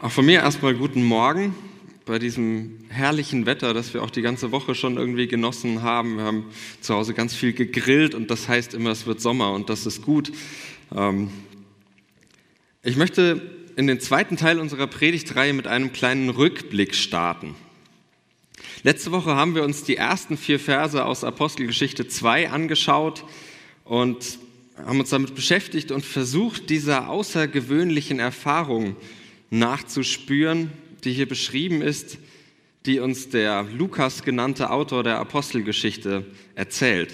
Auch von mir erstmal guten Morgen bei diesem herrlichen Wetter, das wir auch die ganze Woche schon irgendwie genossen haben. Wir haben zu Hause ganz viel gegrillt und das heißt immer, es wird Sommer und das ist gut. Ähm, ich möchte in den zweiten Teil unserer Predigtreihe mit einem kleinen Rückblick starten. Letzte Woche haben wir uns die ersten vier Verse aus Apostelgeschichte 2 angeschaut und haben uns damit beschäftigt und versucht, dieser außergewöhnlichen Erfahrung nachzuspüren, die hier beschrieben ist, die uns der Lukas genannte Autor der Apostelgeschichte erzählt.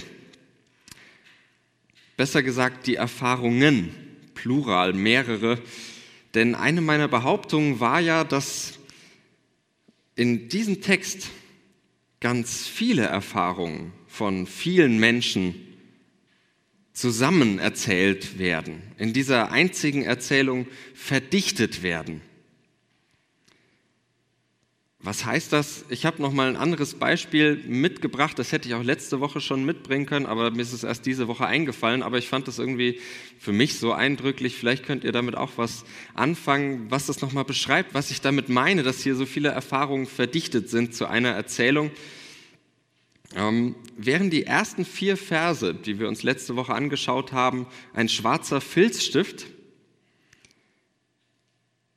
Besser gesagt, die Erfahrungen, plural, mehrere. Denn eine meiner Behauptungen war ja, dass in diesem Text ganz viele Erfahrungen von vielen Menschen zusammen erzählt werden, in dieser einzigen Erzählung verdichtet werden. Was heißt das? Ich habe noch mal ein anderes Beispiel mitgebracht. Das hätte ich auch letzte Woche schon mitbringen können, aber mir ist es erst diese Woche eingefallen. Aber ich fand das irgendwie für mich so eindrücklich. Vielleicht könnt ihr damit auch was anfangen, was das noch mal beschreibt, was ich damit meine, dass hier so viele Erfahrungen verdichtet sind zu einer Erzählung. Ähm, während die ersten vier Verse, die wir uns letzte Woche angeschaut haben, ein schwarzer Filzstift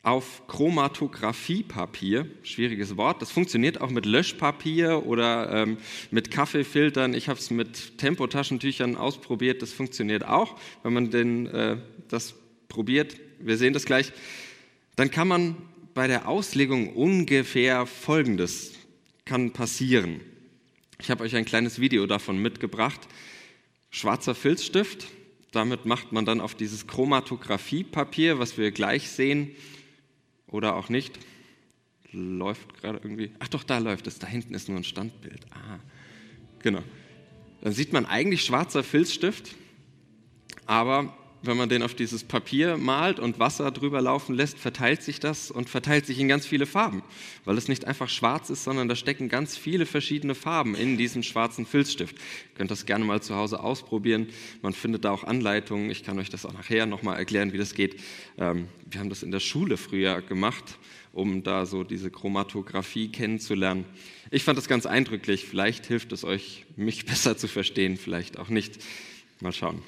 auf Chromatografiepapier, schwieriges Wort, das funktioniert auch mit Löschpapier oder ähm, mit Kaffeefiltern. Ich habe es mit Tempotaschentüchern ausprobiert, das funktioniert auch, wenn man den, äh, das probiert. Wir sehen das gleich. Dann kann man bei der Auslegung ungefähr Folgendes kann passieren. Ich habe euch ein kleines Video davon mitgebracht. Schwarzer Filzstift, damit macht man dann auf dieses Chromatografiepapier, was wir gleich sehen, oder auch nicht. Läuft gerade irgendwie. Ach doch, da läuft es. Da hinten ist nur ein Standbild. Ah, genau. Dann sieht man eigentlich schwarzer Filzstift, aber wenn man den auf dieses Papier malt und Wasser drüber laufen lässt, verteilt sich das und verteilt sich in ganz viele Farben, weil es nicht einfach schwarz ist, sondern da stecken ganz viele verschiedene Farben in diesem schwarzen Filzstift. Ihr könnt das gerne mal zu Hause ausprobieren. Man findet da auch Anleitungen. Ich kann euch das auch nachher nochmal erklären, wie das geht. Ähm, wir haben das in der Schule früher gemacht, um da so diese Chromatographie kennenzulernen. Ich fand das ganz eindrücklich. Vielleicht hilft es euch, mich besser zu verstehen, vielleicht auch nicht. Mal schauen.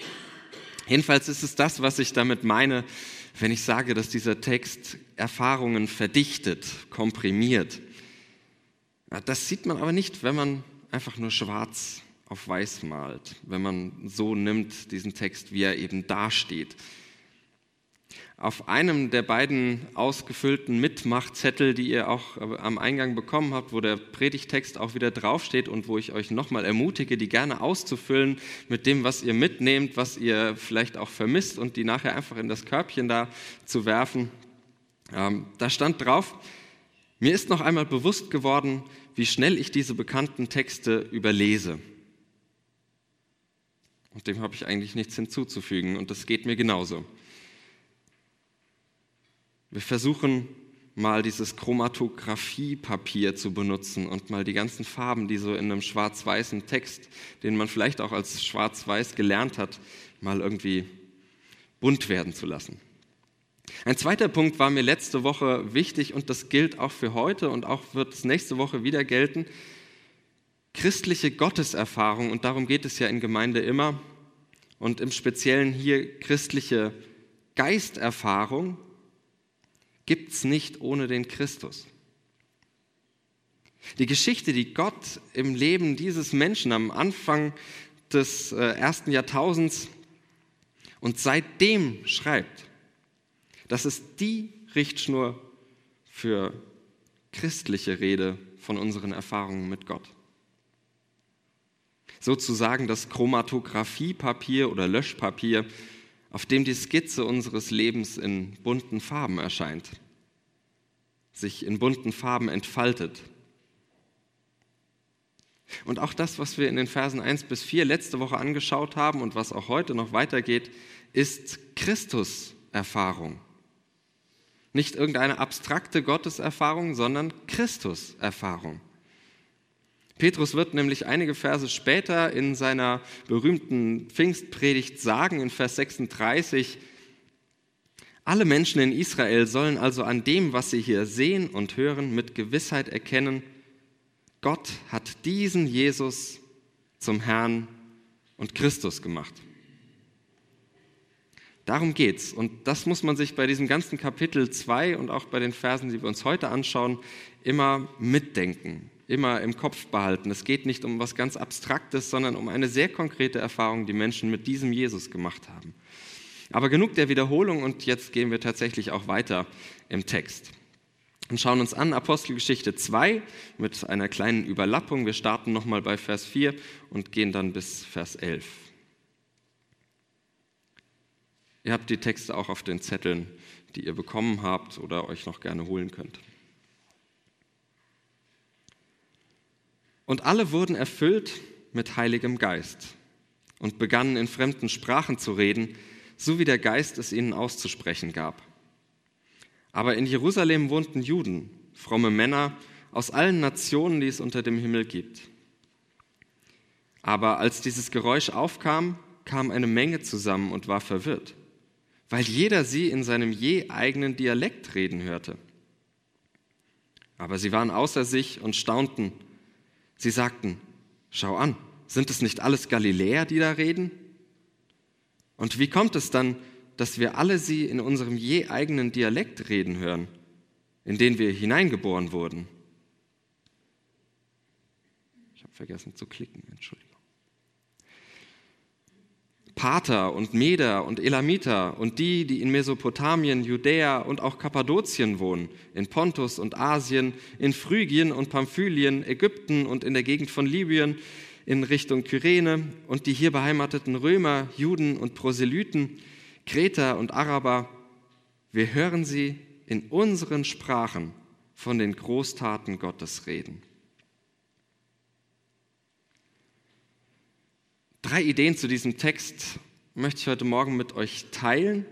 Jedenfalls ist es das, was ich damit meine, wenn ich sage, dass dieser Text Erfahrungen verdichtet, komprimiert. Das sieht man aber nicht, wenn man einfach nur schwarz auf weiß malt, wenn man so nimmt diesen Text, wie er eben dasteht. Auf einem der beiden ausgefüllten Mitmachzettel, die ihr auch am Eingang bekommen habt, wo der Predigtext auch wieder draufsteht und wo ich euch nochmal ermutige, die gerne auszufüllen mit dem, was ihr mitnehmt, was ihr vielleicht auch vermisst und die nachher einfach in das Körbchen da zu werfen. Ähm, da stand drauf, mir ist noch einmal bewusst geworden, wie schnell ich diese bekannten Texte überlese. Und dem habe ich eigentlich nichts hinzuzufügen und das geht mir genauso. Wir versuchen mal dieses Chromatografiepapier zu benutzen und mal die ganzen Farben, die so in einem schwarz-weißen Text, den man vielleicht auch als schwarz-weiß gelernt hat, mal irgendwie bunt werden zu lassen. Ein zweiter Punkt war mir letzte Woche wichtig und das gilt auch für heute und auch wird es nächste Woche wieder gelten. Christliche Gotteserfahrung, und darum geht es ja in Gemeinde immer, und im Speziellen hier christliche Geisterfahrung gibt es nicht ohne den Christus. Die Geschichte, die Gott im Leben dieses Menschen am Anfang des äh, ersten Jahrtausends und seitdem schreibt, das ist die Richtschnur für christliche Rede von unseren Erfahrungen mit Gott. Sozusagen das Chromatografiepapier oder Löschpapier auf dem die Skizze unseres Lebens in bunten Farben erscheint, sich in bunten Farben entfaltet. Und auch das, was wir in den Versen 1 bis 4 letzte Woche angeschaut haben und was auch heute noch weitergeht, ist Christus-Erfahrung. Nicht irgendeine abstrakte Gotteserfahrung, sondern Christus-Erfahrung. Petrus wird nämlich einige Verse später in seiner berühmten Pfingstpredigt sagen, in Vers 36, Alle Menschen in Israel sollen also an dem, was sie hier sehen und hören, mit Gewissheit erkennen, Gott hat diesen Jesus zum Herrn und Christus gemacht. Darum geht's. Und das muss man sich bei diesem ganzen Kapitel 2 und auch bei den Versen, die wir uns heute anschauen, immer mitdenken, immer im Kopf behalten. Es geht nicht um was ganz Abstraktes, sondern um eine sehr konkrete Erfahrung, die Menschen mit diesem Jesus gemacht haben. Aber genug der Wiederholung und jetzt gehen wir tatsächlich auch weiter im Text und schauen uns an Apostelgeschichte 2 mit einer kleinen Überlappung. Wir starten nochmal bei Vers 4 und gehen dann bis Vers 11. Ihr habt die Texte auch auf den Zetteln, die ihr bekommen habt oder euch noch gerne holen könnt. Und alle wurden erfüllt mit Heiligem Geist und begannen in fremden Sprachen zu reden, so wie der Geist es ihnen auszusprechen gab. Aber in Jerusalem wohnten Juden, fromme Männer aus allen Nationen, die es unter dem Himmel gibt. Aber als dieses Geräusch aufkam, kam eine Menge zusammen und war verwirrt, weil jeder sie in seinem je eigenen Dialekt reden hörte. Aber sie waren außer sich und staunten. Sie sagten, schau an, sind es nicht alles Galiläer, die da reden? Und wie kommt es dann, dass wir alle sie in unserem je eigenen Dialekt reden hören, in den wir hineingeboren wurden. Ich habe vergessen zu klicken, Entschuldigung. Pater und Meder und Elamiter und die, die in Mesopotamien, Judäa und auch Kappadokien wohnen, in Pontus und Asien, in Phrygien und Pamphylien, Ägypten und in der Gegend von Libyen, in Richtung Kyrene und die hier beheimateten Römer, Juden und Proselyten, Kreter und Araber, wir hören sie in unseren Sprachen von den Großtaten Gottes reden. Drei Ideen zu diesem Text möchte ich heute Morgen mit euch teilen,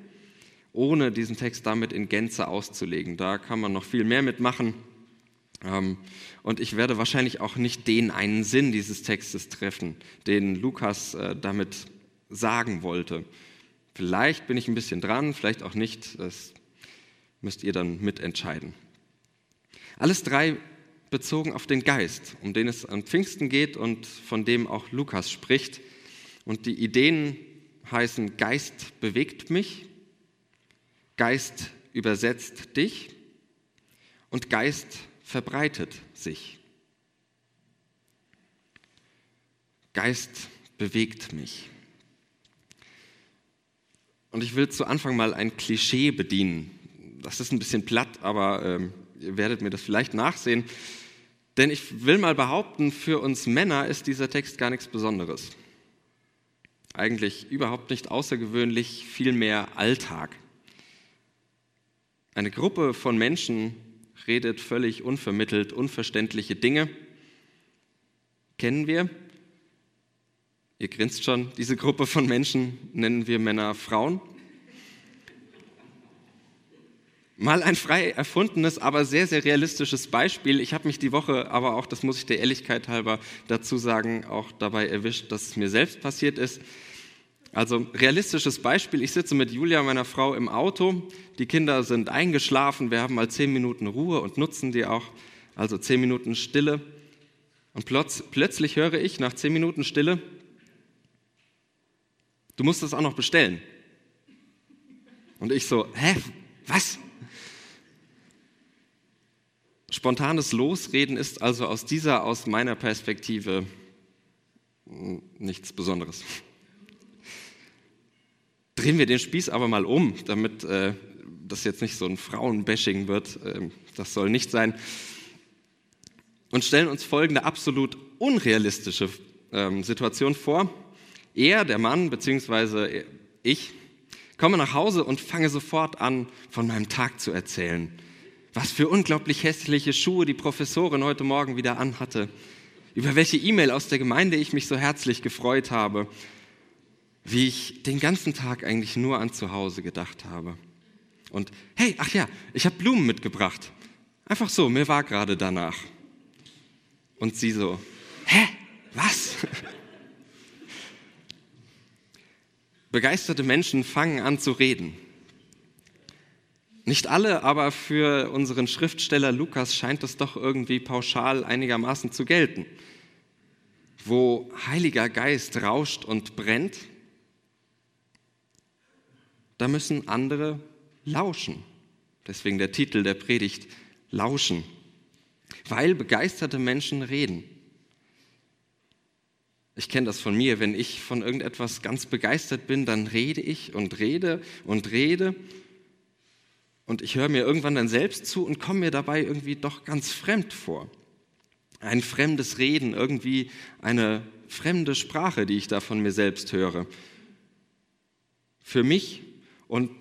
ohne diesen Text damit in Gänze auszulegen. Da kann man noch viel mehr mitmachen. Ähm, und ich werde wahrscheinlich auch nicht den einen Sinn dieses Textes treffen, den Lukas äh, damit sagen wollte. Vielleicht bin ich ein bisschen dran, vielleicht auch nicht. Das müsst ihr dann mitentscheiden. Alles drei bezogen auf den Geist, um den es an Pfingsten geht und von dem auch Lukas spricht. Und die Ideen heißen Geist bewegt mich, Geist übersetzt dich und Geist verbreitet sich. Geist bewegt mich. Und ich will zu Anfang mal ein Klischee bedienen. Das ist ein bisschen platt, aber ähm, ihr werdet mir das vielleicht nachsehen. Denn ich will mal behaupten, für uns Männer ist dieser Text gar nichts Besonderes. Eigentlich überhaupt nicht außergewöhnlich, vielmehr Alltag. Eine Gruppe von Menschen redet völlig unvermittelt unverständliche Dinge. Kennen wir? Ihr grinst schon, diese Gruppe von Menschen nennen wir Männer Frauen. Mal ein frei erfundenes, aber sehr, sehr realistisches Beispiel. Ich habe mich die Woche aber auch, das muss ich der Ehrlichkeit halber dazu sagen, auch dabei erwischt, dass es mir selbst passiert ist. Also realistisches Beispiel, ich sitze mit Julia, meiner Frau, im Auto, die Kinder sind eingeschlafen, wir haben mal zehn Minuten Ruhe und nutzen die auch, also zehn Minuten Stille. Und plötzlich höre ich nach zehn Minuten Stille, du musst das auch noch bestellen. Und ich so, hä, was? Spontanes Losreden ist also aus dieser, aus meiner Perspektive nichts Besonderes. Drehen wir den Spieß aber mal um, damit äh, das jetzt nicht so ein Frauenbashing wird. Äh, das soll nicht sein. Und stellen uns folgende absolut unrealistische äh, Situation vor. Er, der Mann, beziehungsweise ich, komme nach Hause und fange sofort an, von meinem Tag zu erzählen. Was für unglaublich hässliche Schuhe die Professorin heute Morgen wieder anhatte. Über welche E-Mail aus der Gemeinde ich mich so herzlich gefreut habe. Wie ich den ganzen Tag eigentlich nur an zu Hause gedacht habe. Und hey, ach ja, ich habe Blumen mitgebracht. Einfach so, mir war gerade danach. Und sie so, hä, was? Begeisterte Menschen fangen an zu reden. Nicht alle, aber für unseren Schriftsteller Lukas scheint es doch irgendwie pauschal einigermaßen zu gelten. Wo Heiliger Geist rauscht und brennt, da müssen andere lauschen. Deswegen der Titel der Predigt, Lauschen. Weil begeisterte Menschen reden. Ich kenne das von mir, wenn ich von irgendetwas ganz begeistert bin, dann rede ich und rede und rede. Und ich höre mir irgendwann dann selbst zu und komme mir dabei irgendwie doch ganz fremd vor. Ein fremdes Reden, irgendwie eine fremde Sprache, die ich da von mir selbst höre. Für mich und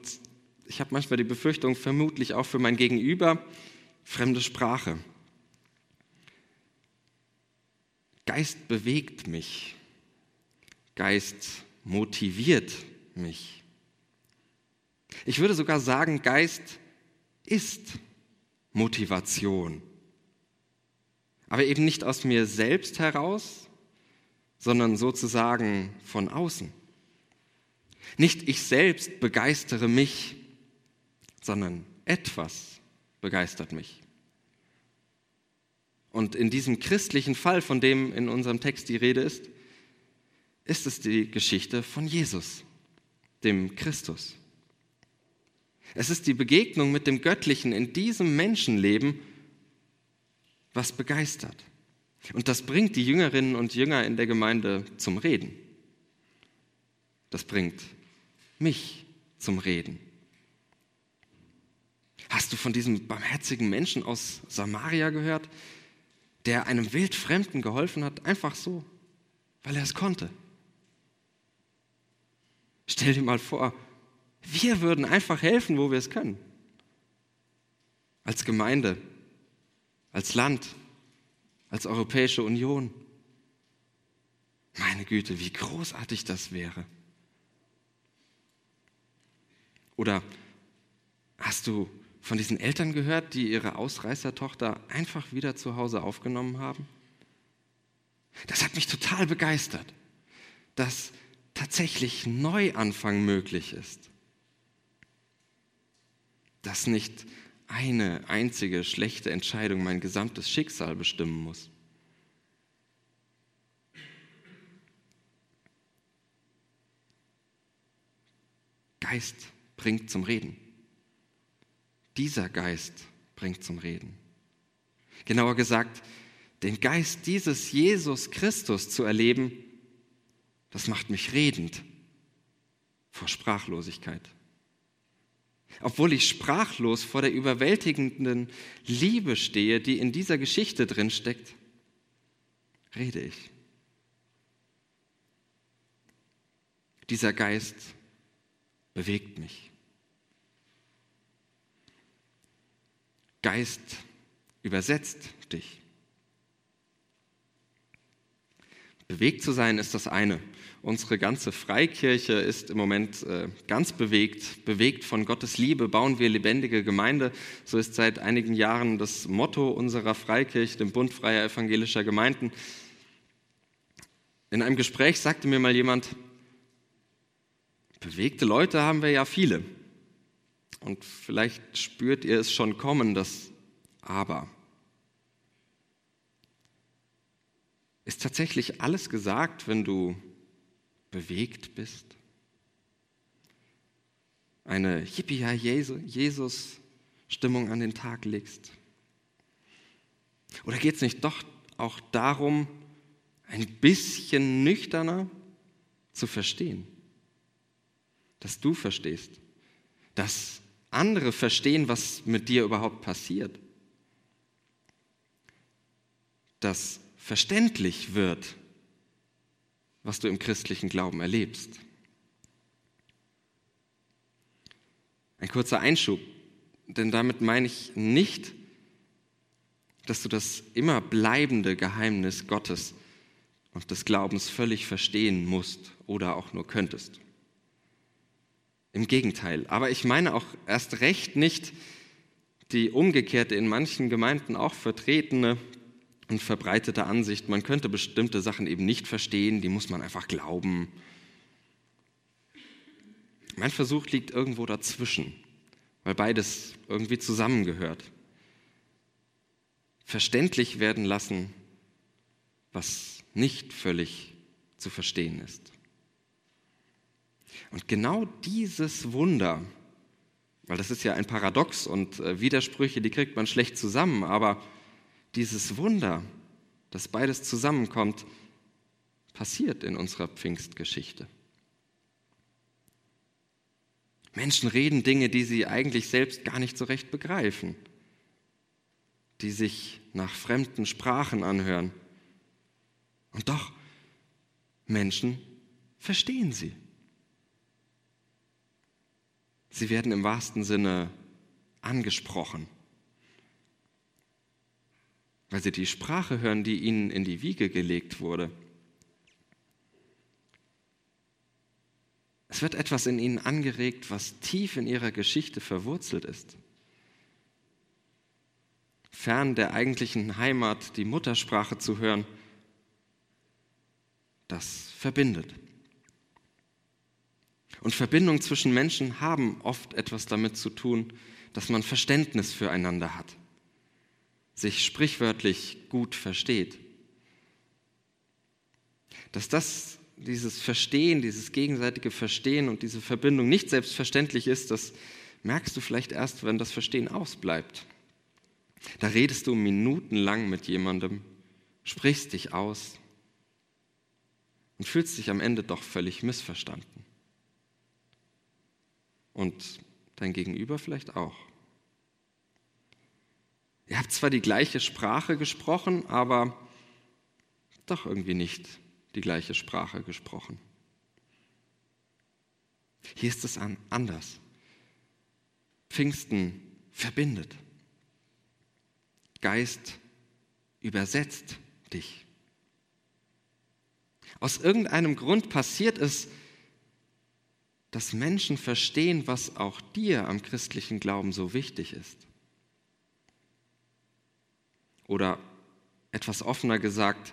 ich habe manchmal die Befürchtung, vermutlich auch für mein Gegenüber, fremde Sprache. Geist bewegt mich. Geist motiviert mich. Ich würde sogar sagen, Geist ist Motivation. Aber eben nicht aus mir selbst heraus, sondern sozusagen von außen. Nicht ich selbst begeistere mich, sondern etwas begeistert mich. Und in diesem christlichen Fall, von dem in unserem Text die Rede ist, ist es die Geschichte von Jesus, dem Christus. Es ist die Begegnung mit dem Göttlichen in diesem Menschenleben, was begeistert. Und das bringt die Jüngerinnen und Jünger in der Gemeinde zum Reden. Das bringt mich zum Reden. Hast du von diesem barmherzigen Menschen aus Samaria gehört, der einem Wildfremden geholfen hat, einfach so, weil er es konnte? Stell dir mal vor, wir würden einfach helfen, wo wir es können. Als Gemeinde, als Land, als Europäische Union. Meine Güte, wie großartig das wäre. Oder hast du von diesen Eltern gehört, die ihre Ausreißertochter einfach wieder zu Hause aufgenommen haben? Das hat mich total begeistert, dass tatsächlich Neuanfang möglich ist. Dass nicht eine einzige schlechte Entscheidung mein gesamtes Schicksal bestimmen muss. Geist bringt zum Reden. Dieser Geist bringt zum Reden. Genauer gesagt, den Geist dieses Jesus Christus zu erleben, das macht mich redend vor Sprachlosigkeit. Obwohl ich sprachlos vor der überwältigenden Liebe stehe, die in dieser Geschichte drin steckt, rede ich. Dieser Geist bewegt mich. Geist übersetzt dich. Bewegt zu sein ist das eine. Unsere ganze Freikirche ist im Moment äh, ganz bewegt. Bewegt von Gottes Liebe bauen wir lebendige Gemeinde. So ist seit einigen Jahren das Motto unserer Freikirche, dem Bund freier evangelischer Gemeinden. In einem Gespräch sagte mir mal jemand, Bewegte Leute haben wir ja viele. Und vielleicht spürt ihr es schon kommen, das Aber. Ist tatsächlich alles gesagt, wenn du bewegt bist? Eine Yippie-Jesus-Stimmung an den Tag legst? Oder geht es nicht doch auch darum, ein bisschen nüchterner zu verstehen? dass du verstehst, dass andere verstehen, was mit dir überhaupt passiert, dass verständlich wird, was du im christlichen Glauben erlebst. Ein kurzer Einschub, denn damit meine ich nicht, dass du das immer bleibende Geheimnis Gottes und des Glaubens völlig verstehen musst oder auch nur könntest. Im Gegenteil. Aber ich meine auch erst recht nicht die umgekehrte, in manchen Gemeinden auch vertretene und verbreitete Ansicht, man könnte bestimmte Sachen eben nicht verstehen, die muss man einfach glauben. Mein Versuch liegt irgendwo dazwischen. weil beides irgendwie zusammengehört. Verständlich werden lassen, was nicht völlig zu verstehen ist. Und genau dieses Wunder, weil das ist ja ein Paradox und äh, Widersprüche, die kriegt man schlecht zusammen, aber dieses Wunder, dass beides zusammenkommt, passiert in unserer Pfingstgeschichte. Menschen reden Dinge, die sie eigentlich selbst gar nicht so recht begreifen, die sich nach fremden Sprachen anhören. Und doch, Menschen verstehen sie. Sie werden im wahrsten Sinne angesprochen, weil sie die Sprache hören, die ihnen in die Wiege gelegt wurde. Es wird etwas in ihnen angeregt, was tief in ihrer Geschichte verwurzelt ist. Fern der eigentlichen Heimat die Muttersprache zu hören, das verbindet. Und Verbindungen zwischen Menschen haben oft etwas damit zu tun, dass man Verständnis füreinander hat, sich sprichwörtlich gut versteht. Dass das dieses Verstehen, dieses gegenseitige Verstehen und diese Verbindung nicht selbstverständlich ist, das merkst du vielleicht erst, wenn das Verstehen ausbleibt. Da redest du minutenlang mit jemandem, sprichst dich aus und fühlst dich am Ende doch völlig missverstanden. Und dein Gegenüber vielleicht auch. Ihr habt zwar die gleiche Sprache gesprochen, aber doch irgendwie nicht die gleiche Sprache gesprochen. Hier ist es anders. Pfingsten verbindet. Geist übersetzt dich. Aus irgendeinem Grund passiert es, dass Menschen verstehen, was auch dir am christlichen Glauben so wichtig ist. Oder etwas offener gesagt,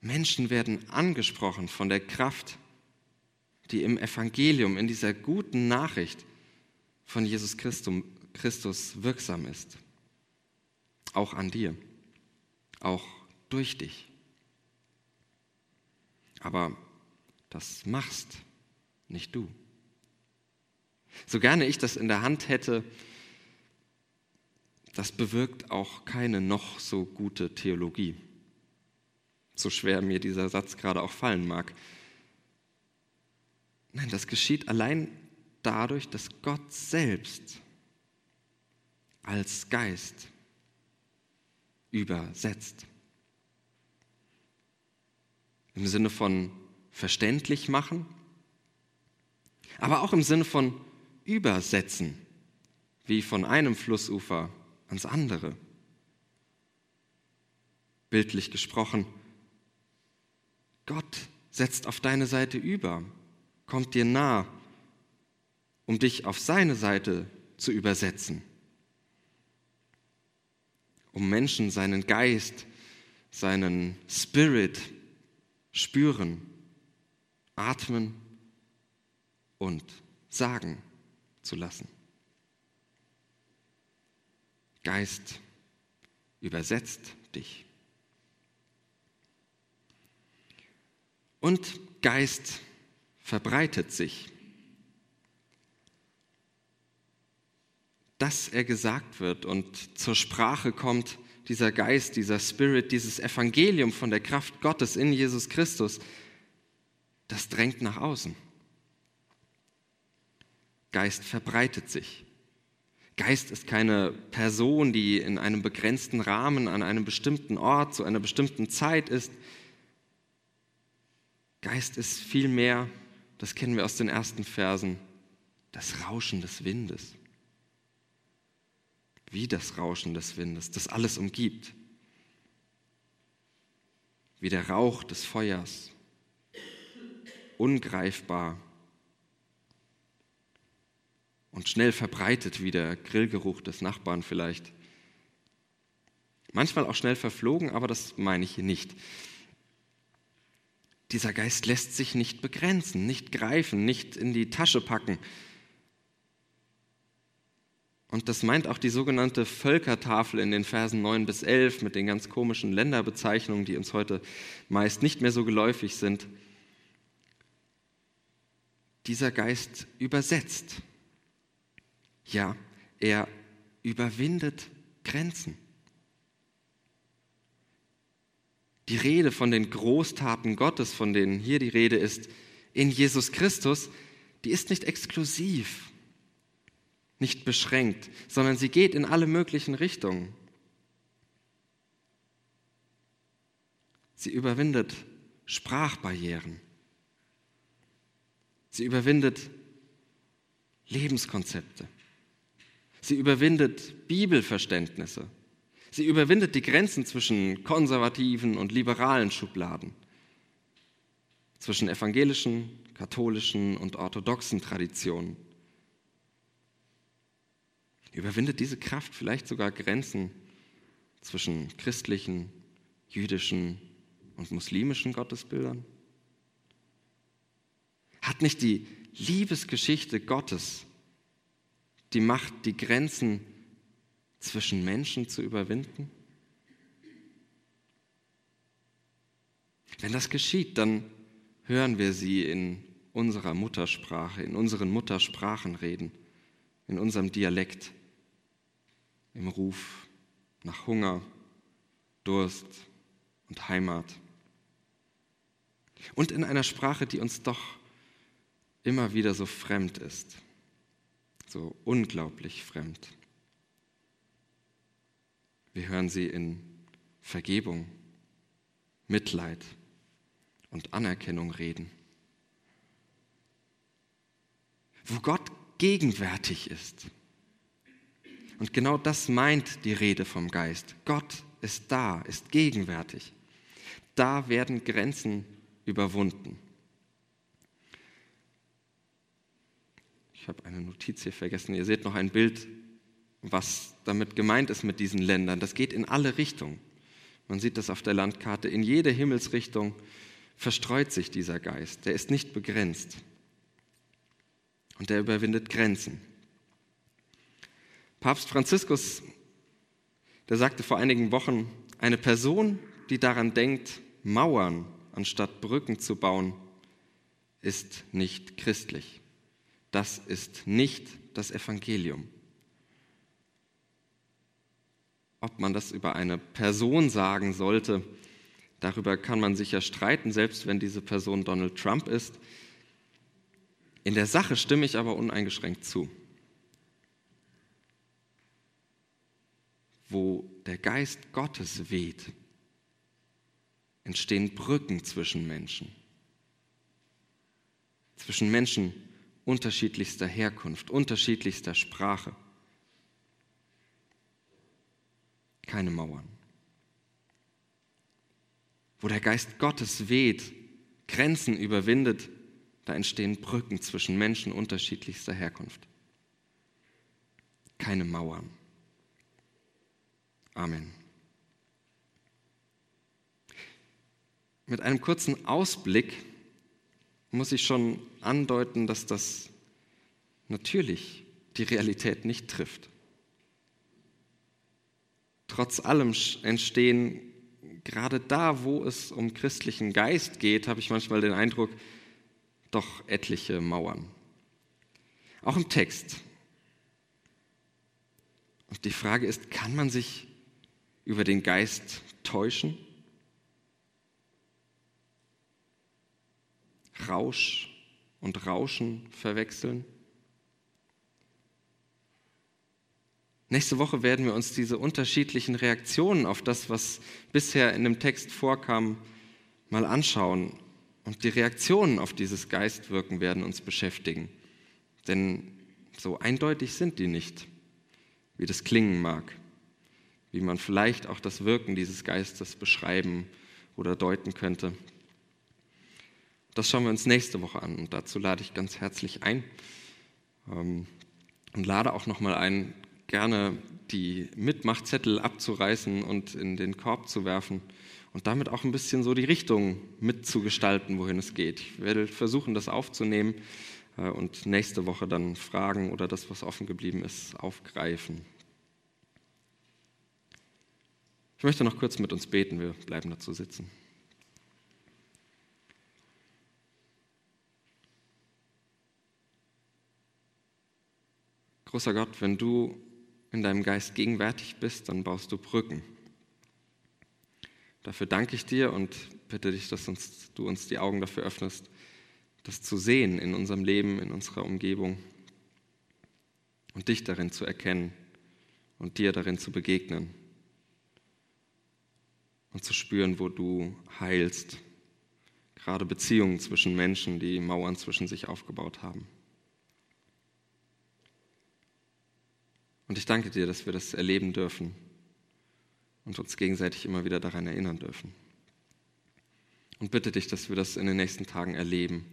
Menschen werden angesprochen von der Kraft, die im Evangelium, in dieser guten Nachricht von Jesus Christus wirksam ist. Auch an dir, auch durch dich. Aber das machst nicht du. So gerne ich das in der Hand hätte, das bewirkt auch keine noch so gute Theologie so schwer mir dieser Satz gerade auch fallen mag. Nein, das geschieht allein dadurch, dass Gott selbst als Geist übersetzt. Im Sinne von verständlich machen, aber auch im Sinne von übersetzen, wie von einem Flussufer ans andere. Bildlich gesprochen, Gott setzt auf deine Seite über, kommt dir nah, um dich auf seine Seite zu übersetzen, um Menschen seinen Geist, seinen Spirit spüren, atmen und sagen zu lassen. Geist übersetzt dich. und Geist verbreitet sich. Dass er gesagt wird und zur Sprache kommt, dieser Geist, dieser Spirit, dieses Evangelium von der Kraft Gottes in Jesus Christus, das drängt nach außen. Geist verbreitet sich. Geist ist keine Person, die in einem begrenzten Rahmen an einem bestimmten Ort zu einer bestimmten Zeit ist. Geist ist vielmehr, das kennen wir aus den ersten Versen, das Rauschen des Windes. Wie das Rauschen des Windes, das alles umgibt. Wie der Rauch des Feuers. Ungreifbar und schnell verbreitet wie der Grillgeruch des Nachbarn vielleicht. Manchmal auch schnell verflogen, aber das meine ich hier nicht. Dieser Geist lässt sich nicht begrenzen, nicht greifen, nicht in die Tasche packen. Und das meint auch die sogenannte Völkertafel in den Versen 9 bis 11 mit den ganz komischen Länderbezeichnungen, die uns heute meist nicht mehr so geläufig sind. Dieser Geist übersetzt. Ja, er überwindet Grenzen. Die Rede von den Großtaten Gottes, von denen hier die Rede ist, in Jesus Christus, die ist nicht exklusiv, nicht beschränkt, sondern sie geht in alle möglichen Richtungen. Sie überwindet Sprachbarrieren. Sie überwindet Lebenskonzepte. Sie überwindet Bibelverständnisse. Sie überwindet die Grenzen zwischen konservativen und liberalen Schubladen, zwischen evangelischen, katholischen und orthodoxen Traditionen. Überwindet diese Kraft vielleicht sogar Grenzen zwischen christlichen, jüdischen und muslimischen Gottesbildern? Hat nicht die Liebesgeschichte Gottes die Macht, die Grenzen zwischen Menschen zu überwinden? Wenn das geschieht, dann hören wir sie in unserer Muttersprache, in unseren Muttersprachen reden, in unserem Dialekt, im Ruf nach Hunger, Durst und Heimat. Und in einer Sprache, die uns doch immer wieder so fremd ist, so unglaublich fremd. Wir hören sie in Vergebung, Mitleid und Anerkennung reden. Wo Gott gegenwärtig ist. Und genau das meint die Rede vom Geist. Gott ist da, ist gegenwärtig. Da werden Grenzen überwunden. Ich habe eine Notiz hier vergessen. Ihr seht noch ein Bild was damit gemeint ist mit diesen Ländern. Das geht in alle Richtungen. Man sieht das auf der Landkarte. In jede Himmelsrichtung verstreut sich dieser Geist. Der ist nicht begrenzt. Und der überwindet Grenzen. Papst Franziskus, der sagte vor einigen Wochen, eine Person, die daran denkt, Mauern anstatt Brücken zu bauen, ist nicht christlich. Das ist nicht das Evangelium. Ob man das über eine Person sagen sollte, darüber kann man sicher streiten, selbst wenn diese Person Donald Trump ist. In der Sache stimme ich aber uneingeschränkt zu. Wo der Geist Gottes weht, entstehen Brücken zwischen Menschen. Zwischen Menschen unterschiedlichster Herkunft, unterschiedlichster Sprache. keine Mauern. Wo der Geist Gottes weht, Grenzen überwindet, da entstehen Brücken zwischen Menschen unterschiedlichster Herkunft. Keine Mauern. Amen. Mit einem kurzen Ausblick muss ich schon andeuten, dass das natürlich die Realität nicht trifft trotz allem entstehen gerade da, wo es um christlichen Geist geht, habe ich manchmal den Eindruck, doch etliche Mauern. Auch im Text. Und die Frage ist, kann man sich über den Geist täuschen? Rausch und Rauschen verwechseln? Nächste Woche werden wir uns diese unterschiedlichen Reaktionen auf das, was bisher in dem Text vorkam, mal anschauen. Und die Reaktionen auf dieses Geistwirken werden uns beschäftigen. Denn so eindeutig sind die nicht, wie das klingen mag, wie man vielleicht auch das Wirken dieses Geistes beschreiben oder deuten könnte. Das schauen wir uns nächste Woche an und dazu lade ich ganz herzlich ein ähm, und lade auch nochmal ein, gerne die Mitmachzettel abzureißen und in den Korb zu werfen und damit auch ein bisschen so die Richtung mitzugestalten, wohin es geht. Ich werde versuchen, das aufzunehmen, äh, und nächste Woche dann Fragen oder das, was offen geblieben ist, aufgreifen. Ich möchte noch kurz mit uns beten, wir bleiben dazu sitzen. Großer Gott, wenn du in deinem Geist gegenwärtig bist, dann baust du Brücken. Dafür danke ich dir und bitte dich, dass uns, du uns die Augen dafür öffnest, das zu sehen in unserem Leben, in unserer Umgebung und dich darin zu erkennen und dir darin zu begegnen und zu spüren, wo du heilst. Gerade Beziehungen zwischen Menschen, die Mauern zwischen sich aufgebaut haben. Und ich danke dir, dass wir das erleben dürfen und uns gegenseitig immer wieder daran erinnern dürfen. Und bitte dich, dass wir das in den nächsten Tagen erleben,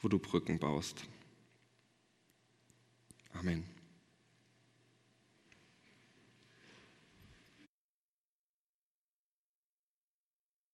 wo du Brücken baust. Amen.